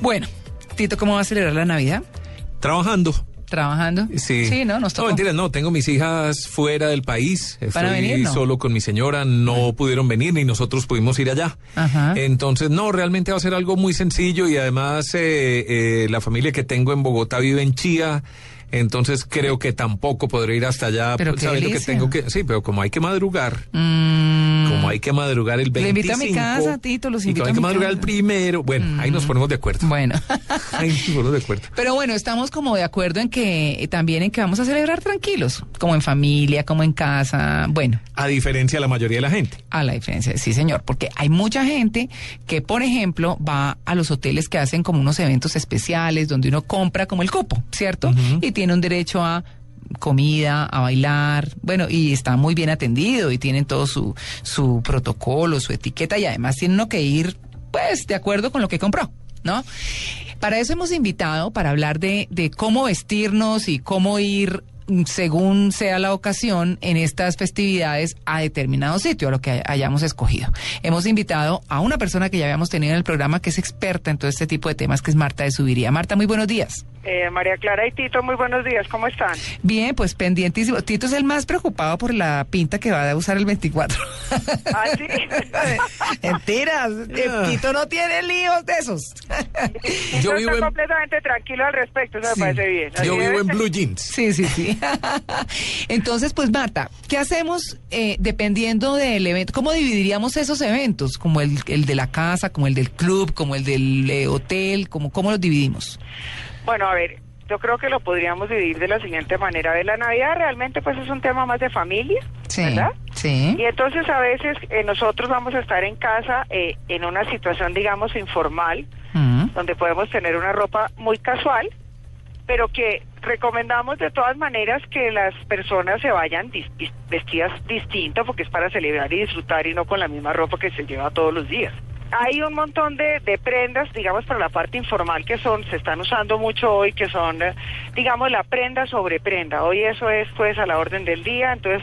Bueno, Tito, ¿cómo va a celebrar la Navidad? Trabajando. ¿Trabajando? Sí. Sí, ¿no? Nos No, tocó. mentiras, no. Tengo mis hijas fuera del país. Estoy ¿Van a venir, no? solo con mi señora. No pudieron venir ni nosotros pudimos ir allá. Ajá. Entonces, no, realmente va a ser algo muy sencillo y además eh, eh, la familia que tengo en Bogotá vive en Chía. Entonces creo que tampoco podré ir hasta allá Pero sabiendo que tengo que... Sí, pero como hay que madrugar, Mm, como hay que madrugar el 25... Le invito a mi casa, Tito, los y invito como a hay que madrugar el primero. Bueno, ahí nos ponemos de acuerdo. bueno. Ahí nos ponemos de acuerdo. Pero bueno, estamos como de acuerdo en que eh, también en que vamos a celebrar tranquilos, como en familia, como en casa. Bueno, A diferencia de la mayoría de la gente. a la diferencia, sí señor, porque hay mucha gente que, por ejemplo, va a los hoteles que hacen como unos eventos especiales donde uno compra como el copo, ¿cierto? Y tiene un derecho a comida, a bailar, bueno, y está muy bien atendido y tienen todo su, su protocolo, su etiqueta y además tiene uno que ir, pues, de acuerdo con lo que compró, ¿no? Para eso hemos invitado, para hablar de, de cómo vestirnos y cómo ir según sea la ocasión en estas festividades a determinado sitio, a lo que hay- hayamos escogido. Hemos invitado a una persona que ya habíamos tenido en el programa que es experta en todo este tipo de temas, que es Marta de Subiría. Marta, muy buenos días. Eh, María Clara y Tito, muy buenos días, ¿cómo están? Bien, pues pendientísimo. Tito es el más preocupado por la pinta que va a usar el 24. Ah, sí. Mentiras, eh, Tito no tiene líos de esos. Yo vivo en- completamente tranquilo al respecto, eso Sí. me parece bien. Yo vivo en. Blue Jeans. Sí, sí, sí. Entonces, pues Marta, ¿qué hacemos eh, dependiendo del evento? ¿Cómo dividiríamos esos eventos? Como el, el de la casa, como el del club, como el del eh, hotel, como, ¿cómo los dividimos? Bueno, a ver, yo creo que lo podríamos dividir de la siguiente manera. De la Navidad realmente pues es un tema más de familia, ¿verdad? Sí. Y entonces a veces eh, nosotros vamos a estar en casa eh, en una situación, digamos, informal, Mm. donde podemos tener una ropa muy casual, pero que recomendamos de todas maneras que las personas se vayan dis- vestidas distinto porque es para celebrar y disfrutar y no con la misma ropa que se lleva todos los días. Hay un montón de, de prendas, digamos, para la parte informal que son, se están usando mucho hoy, que son, eh, digamos, la prenda sobre prenda. Hoy eso es, pues, a la orden del día. Entonces,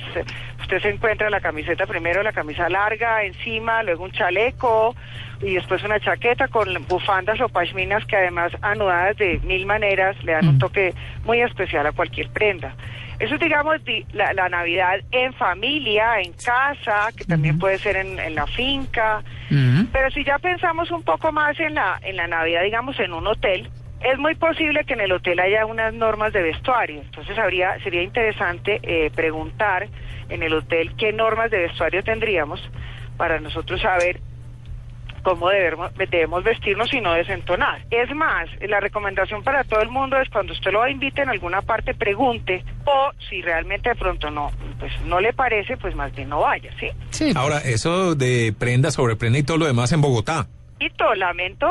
usted se encuentra la camiseta primero, la camisa larga encima, luego un chaleco y después una chaqueta con bufandas o pashminas que además anudadas de mil maneras le dan un toque muy especial a cualquier prenda. Eso es, digamos, di- la, la Navidad en familia, en casa, que también puede ser en, en la finca. Mm. Pero si ya pensamos un poco más en la, en la Navidad, digamos, en un hotel, es muy posible que en el hotel haya unas normas de vestuario. Entonces habría, sería interesante eh, preguntar en el hotel qué normas de vestuario tendríamos para nosotros saber cómo debemos, debemos vestirnos y no desentonar. Es más, la recomendación para todo el mundo es cuando usted lo invite en alguna parte, pregunte, o si realmente de pronto no, pues no le parece, pues más bien no vaya, ¿sí? Sí. Ahora, eso de prenda sobre prenda y todo lo demás en Bogotá. Lamento,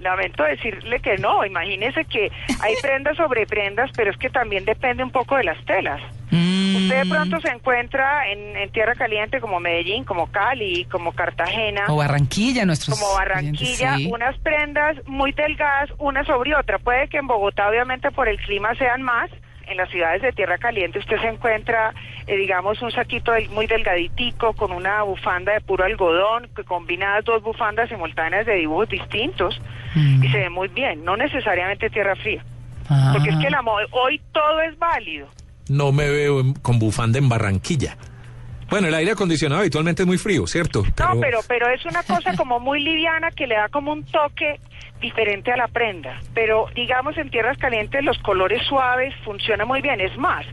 lamento decirle que no. Imagínese que hay prendas sobre prendas, pero es que también depende un poco de las telas. Mm. Usted de pronto se encuentra en, en tierra caliente como Medellín, como Cali, como Cartagena, O Barranquilla, nuestros. como Barranquilla, sí. unas prendas muy delgadas, una sobre otra. Puede que en Bogotá, obviamente, por el clima sean más. En las ciudades de tierra caliente usted se encuentra, eh, digamos, un saquito muy delgaditico con una bufanda de puro algodón, que combinadas dos bufandas simultáneas de dibujos distintos Mm. y se ve muy bien. No necesariamente tierra fría, Ah. porque es que la mo- hoy todo es válido. No me veo en- con bufanda en Barranquilla. Bueno, el aire acondicionado habitualmente es muy frío, ¿cierto? No, pero, pero es una cosa como muy liviana que le da como un toque diferente a la prenda. Pero digamos en tierras calientes los colores suaves funcionan muy bien. Es más,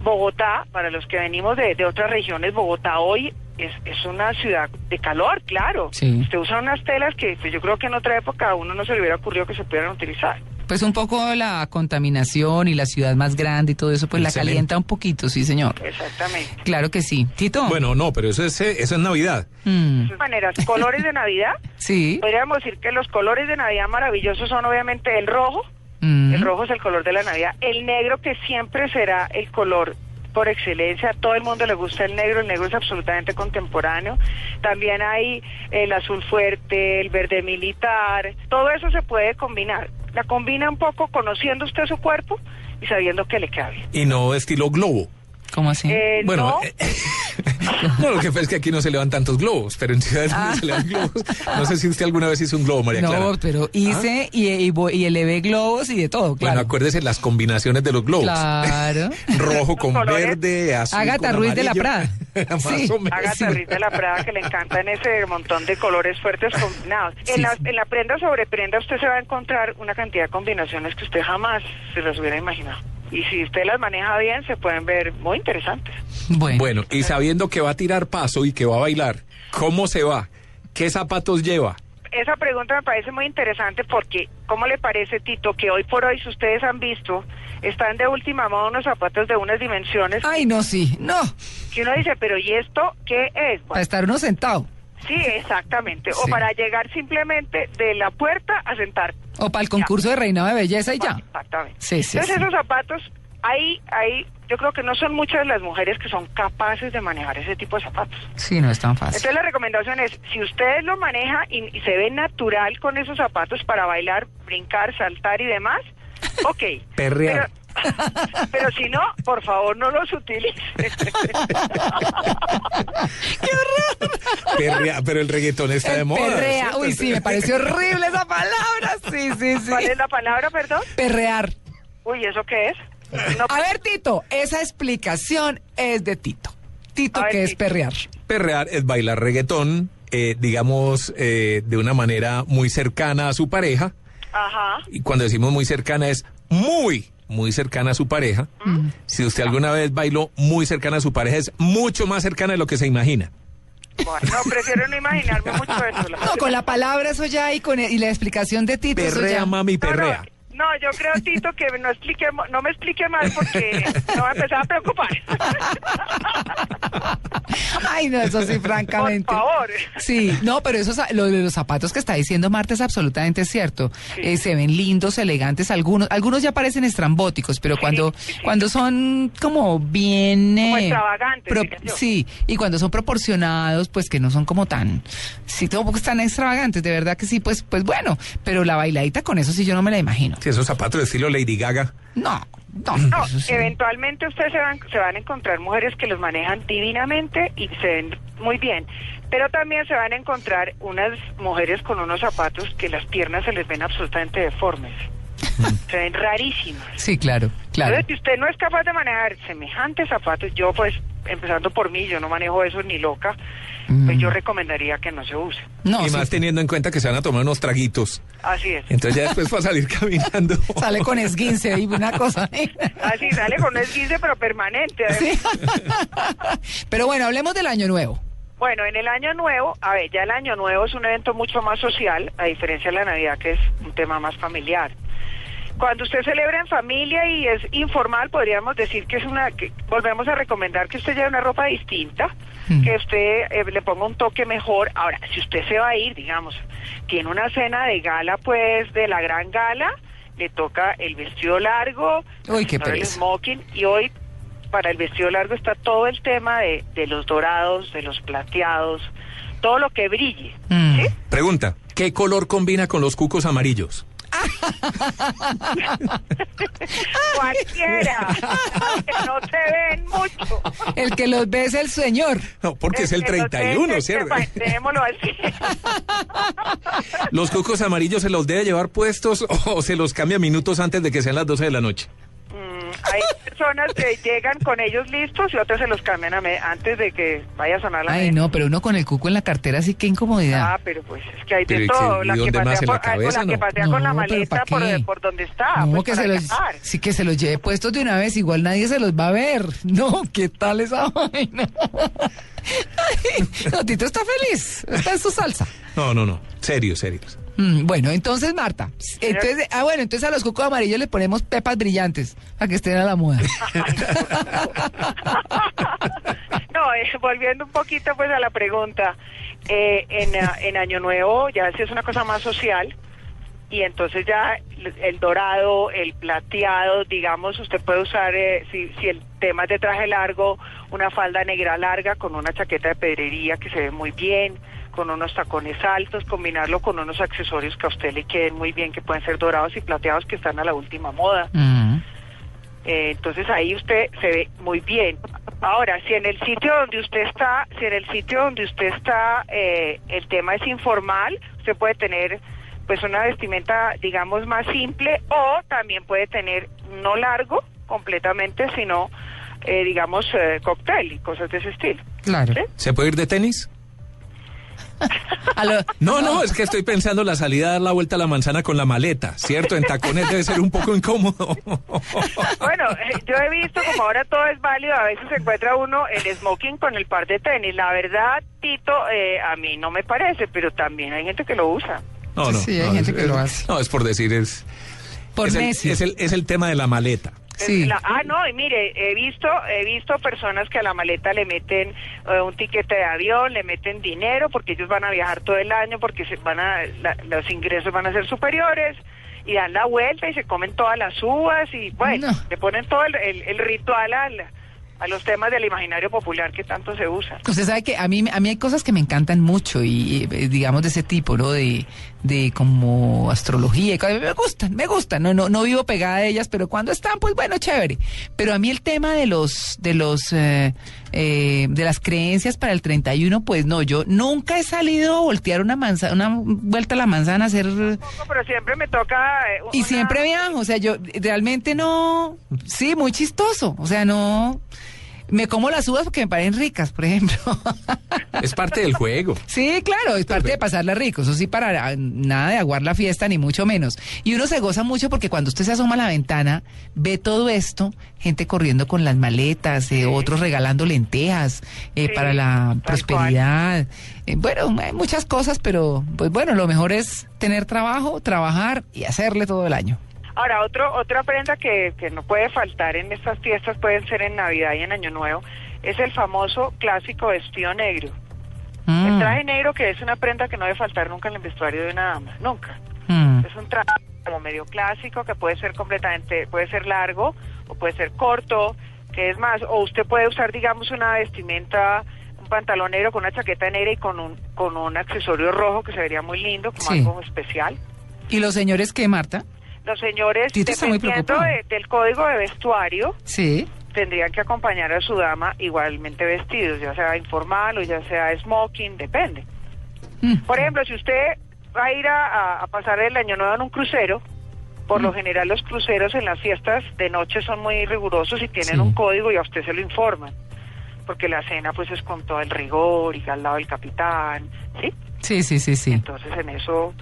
Bogotá, para los que venimos de, de otras regiones, Bogotá hoy es, es una ciudad de calor, claro. Sí. Usted usa unas telas que pues, yo creo que en otra época a uno no se le hubiera ocurrido que se pudieran utilizar. Pues un poco la contaminación y la ciudad más grande y todo eso, pues la cemento. calienta un poquito, sí, señor. Exactamente. Claro que sí. Tito. Bueno, no, pero eso es, eh, eso es Navidad. Mm, De todas maneras, colores de Navidad. sí. Podríamos decir que los colores de Navidad maravillosos son obviamente el rojo. Mm, El rojo es el color de la Navidad. El negro que siempre será el color por excelencia. A todo el mundo le gusta el negro. El negro es absolutamente contemporáneo. También hay el azul fuerte, el verde militar. Todo eso se puede combinar. La combina un poco conociendo usted su cuerpo y sabiendo que le cabe. Y no estilo globo. ¿Cómo así? Eh, Bueno, no, eh, no, lo que pasa es que aquí no se le van tantos globos, pero en ciudades donde se le globos. No sé si usted alguna vez hizo un globo, María no, Clara. pero hice y, y, vo- y elevé globos y de todo, Bueno, claro. acuérdese las combinaciones de los globos. Claro. Rojo con Colores. verde, azul Agatha con Ruiz de la. Prada. Más Sí. o menos. Agatha Ruiz de la Prada que le encantan ese montón de colores fuertes combinados. Sí, en, la, en la prenda sobre prenda usted se va a encontrar una cantidad de combinaciones que usted jamás se las hubiera imaginado. Y si usted las maneja bien, se pueden ver muy interesantes. Bueno. Bueno, y sabiendo que va a tirar paso y que va a bailar, ¿cómo se va? ¿Qué zapatos lleva? Esa pregunta me parece muy interesante porque, ¿cómo le parece, Tito, que hoy por hoy, si ustedes han visto, están de última moda unos zapatos de unas dimensiones Ay, no, sí. No. que uno dice, pero ¿y esto qué es? Para estar uno sentado. sí, exactamente. O para llegar simplemente de la puerta a sentar. O para el concurso de reinado de belleza y ya. Exactamente. Sí, sí, Entonces esos zapatos, ahí, ahí, yo creo que no son muchas las mujeres que son capaces de manejar ese tipo de zapatos. Sí, no es tan fácil. Entonces la recomendación es, si usted lo maneja y, y se ve natural con esos zapatos para bailar, brincar, saltar y demás, ok. Perrear. Pero, pero si no, por favor no los utilice. Perrea, pero el reggaetón está de El moda. perrea. ¿cierto? Uy, sí, me pareció horrible esa palabra. Sí, sí, sí. ¿Cuál es la palabra, perdón? Perrear. Uy, ¿eso qué es? No, A ver, Tito, esa explicación es de Tito. Tito, ver, que es perrear. Perrear es bailar reggaetón, eh, digamos, eh, de una manera muy cercana a su pareja. Ajá. Y cuando decimos muy cercana es muy, muy cercana a su pareja. Si usted alguna vez bailó muy cercana a su pareja, es mucho más cercana de lo que se imagina. Bueno, no, prefiero no imaginarme mucho eso. No, con la palabra eso ya y con y la explicación de Tito. eso Perrea, ya. mami, No, no, perrea. No, yo creo, Tito, que no, explique, no me explique mal porque me va a empezar a preocupar. Ay, no, eso sí, francamente. Por favor. Sí, no, pero eso, lo de los zapatos que está diciendo Marta es absolutamente cierto. Eh, se ven lindos, elegantes, algunos, algunos ya parecen estrambóticos, pero cuando, sí. cuando son como bien, Como eh, extravagantes, pro- sí, y cuando son proporcionados, pues que no son como tan, sí, tampoco están extravagantes, de verdad que sí, pues, pues bueno, pero la bailadita con eso sí yo no me la imagino. Esos zapatos de estilo Lady Gaga. No, no, No, sí. eventualmente ustedes se van, se van a encontrar mujeres que los manejan divinamente y se ven muy bien. Pero también se van a encontrar unas mujeres con unos zapatos que las piernas se les ven absolutamente deformes. se ven rarísimas. Sí, claro, claro. Entonces, si usted no es capaz de manejar semejantes zapatos, yo pues, empezando por mí, yo no manejo eso ni loca, pues yo recomendaría que no se use. No, y sí, más teniendo en cuenta que se van a tomar unos traguitos. Así es. Entonces ya después va a salir caminando. sale con esguince y una cosa. Así sale con esguince, pero permanente. además. Sí. Pero bueno, hablemos del año nuevo. Bueno, en el año nuevo, a ver, ya el año nuevo es un evento mucho más social, a diferencia de la Navidad, que es un tema más familiar. Cuando usted celebra en familia y es informal, podríamos decir que es una, que volvemos a recomendar que usted lleve una ropa distinta, Mm. que usted eh, le ponga un toque mejor. Ahora, si usted se va a ir, digamos, tiene una cena de gala, pues, de la gran gala, le toca el vestido largo, Uy, qué el smoking, y hoy para el vestido largo está todo el tema de, de los dorados, de los plateados, todo lo que brille. Mm. ¿sí? Pregunta, ¿qué color combina con los cucos amarillos? Cualquiera, que no se ven mucho. El que los ve es el señor. No, porque es el no se 31, ven, ¿cierto? así. ¿Los cucos amarillos se los debe llevar puestos o se los cambia minutos antes de que sean las 12 de la noche? Hay personas que llegan con ellos listos y otras se los cambian a me- antes de que vaya a sonar la Ay, no, pero uno con el cuco en la cartera, sí que incomodidad. Ah, pero pues es que hay de Pero, ¿y todo. La que pasea, la por, ah, cabeza, con la que no? pasea con la maleta ¿pa' por, por donde está. no, pues, que se los, sí que se los lleve puestos de una vez, igual nadie se los va a ver. No, ¿qué tal esa vaina? Ay, no, Tito está feliz, está en su salsa. No, no, no. Serios, serios. Mm, bueno, entonces, Marta. Entonces, ah, bueno, entonces a los cucos amarillos le ponemos pepas brillantes para que estén a la moda. no, eh, volviendo un poquito pues a la pregunta, eh, en, ah, en Año Nuevo ya es una cosa más social y entonces ya el- el dorado, el plateado, digamos, usted puede usar, eh, si, si el tema es de traje largo, una falda negra larga con una chaqueta de pedrería que se ve muy bien, con unos tacones altos, combinarlo con unos accesorios que a usted le queden muy bien, que pueden ser dorados y plateados que están a la última moda. Eh, entonces ahí usted se ve muy bien. Ahora, si en el sitio donde usted está, si en el sitio donde usted está, eh, el tema es informal, usted puede tener pues una vestimenta, digamos, más simple o también puede tener no largo completamente, sino, eh, digamos, eh, cóctel y cosas de ese estilo. Claro. ¿Sí? ¿Se puede ir de tenis? Lo- No, no, es que estoy pensando la salida a dar la vuelta a la manzana con la maleta, ¿cierto? En tacones debe ser un poco incómodo. Bueno, eh, yo he visto como ahora todo es válido, a veces se encuentra uno el smoking con el par de tenis. La verdad, Tito, eh, a mí no me parece, pero también hay gente que lo usa. No, no. Sí, hay no, gente es- que lo hace. No, es por decir, es. Por es el, es, el, es el tema de la maleta. Sí. La- ah, no, y mire, he visto, he visto personas que a la maleta le meten eh, un tiquete de avión, le meten dinero porque ellos van a viajar todo el año porque se van a, la- los ingresos van a ser superiores y dan la vuelta y se comen todas las uvas y bueno, No. le ponen todo el, el- el ritual al- a los temas del imaginario popular que tanto se usan. Usted sabe que a mí, a mí hay cosas que me encantan mucho y eh, digamos de ese tipo, ¿no? De, de como astrología y cosas. Me gustan, me gustan. No, no, no vivo pegada a ellas, pero cuando están, pues bueno, chévere. Pero a mí el tema de los, de los, eh, eh, de las creencias para el 31, pues no, yo nunca he salido a voltear una manzana, una vuelta a la manzana a hacer... Pero siempre me toca... eh, Y siempre viajo, o sea, yo realmente no, sí, muy chistoso, o sea, no, me como las uvas porque me parecen ricas, por ejemplo. Es parte del juego. sí, claro, es parte de pasarla rico, eso sí, para nada de aguar la fiesta, ni mucho menos. Y uno se goza mucho porque cuando usted se asoma a la ventana, ve todo esto, gente corriendo con las maletas, eh, otros regalando lentejas eh, Sí, para la prosperidad. Eh, bueno, hay muchas cosas, pero pues bueno, lo mejor es tener trabajo, trabajar y hacerle todo el año. Ahora, otro, otra prenda que, que no puede faltar en estas fiestas, pueden ser en Navidad y en Año Nuevo, es el famoso clásico vestido negro. Mm, El traje negro que es una prenda que no debe faltar nunca en el vestuario de una dama, nunca. mm. Es un traje como medio clásico que puede ser completamente, puede ser largo o puede ser corto, que es más, o usted puede usar, digamos, una vestimenta, un pantalón negro con una chaqueta negra y con un, con un accesorio rojo que se vería muy lindo, como Sí. algo especial. ¿Y los señores qué, Marta? Los señores, dependiendo de- del código de vestuario, Sí. tendrían que acompañar a su dama igualmente vestidos, ya sea informal o ya sea smoking, depende. Mm. Por ejemplo, si usted va a ir a, a- a pasar el año nuevo en un crucero, por Mm. lo general los cruceros en las fiestas de noche son muy rigurosos y tienen Sí. un código y a usted se lo informan, porque la cena pues es con todo el rigor y al lado del capitán, ¿sí? Sí, sí, sí, sí. Entonces en eso,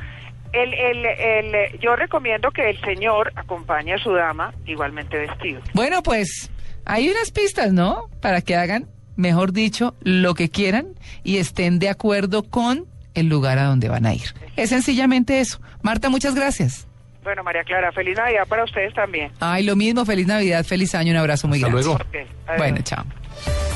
el, el, el, yo recomiendo que el señor acompañe a su dama igualmente vestido. Bueno, pues hay unas pistas, ¿no? Para que hagan, mejor dicho, lo que quieran y estén de acuerdo con el lugar a donde van a ir. Es sencillamente eso. Marta, muchas gracias. Bueno, María Clara, feliz Navidad para ustedes también. Ay, lo mismo, feliz Navidad, feliz año, un abrazo muy Hasta grande. luego. Ok, adiós. Bueno, chao.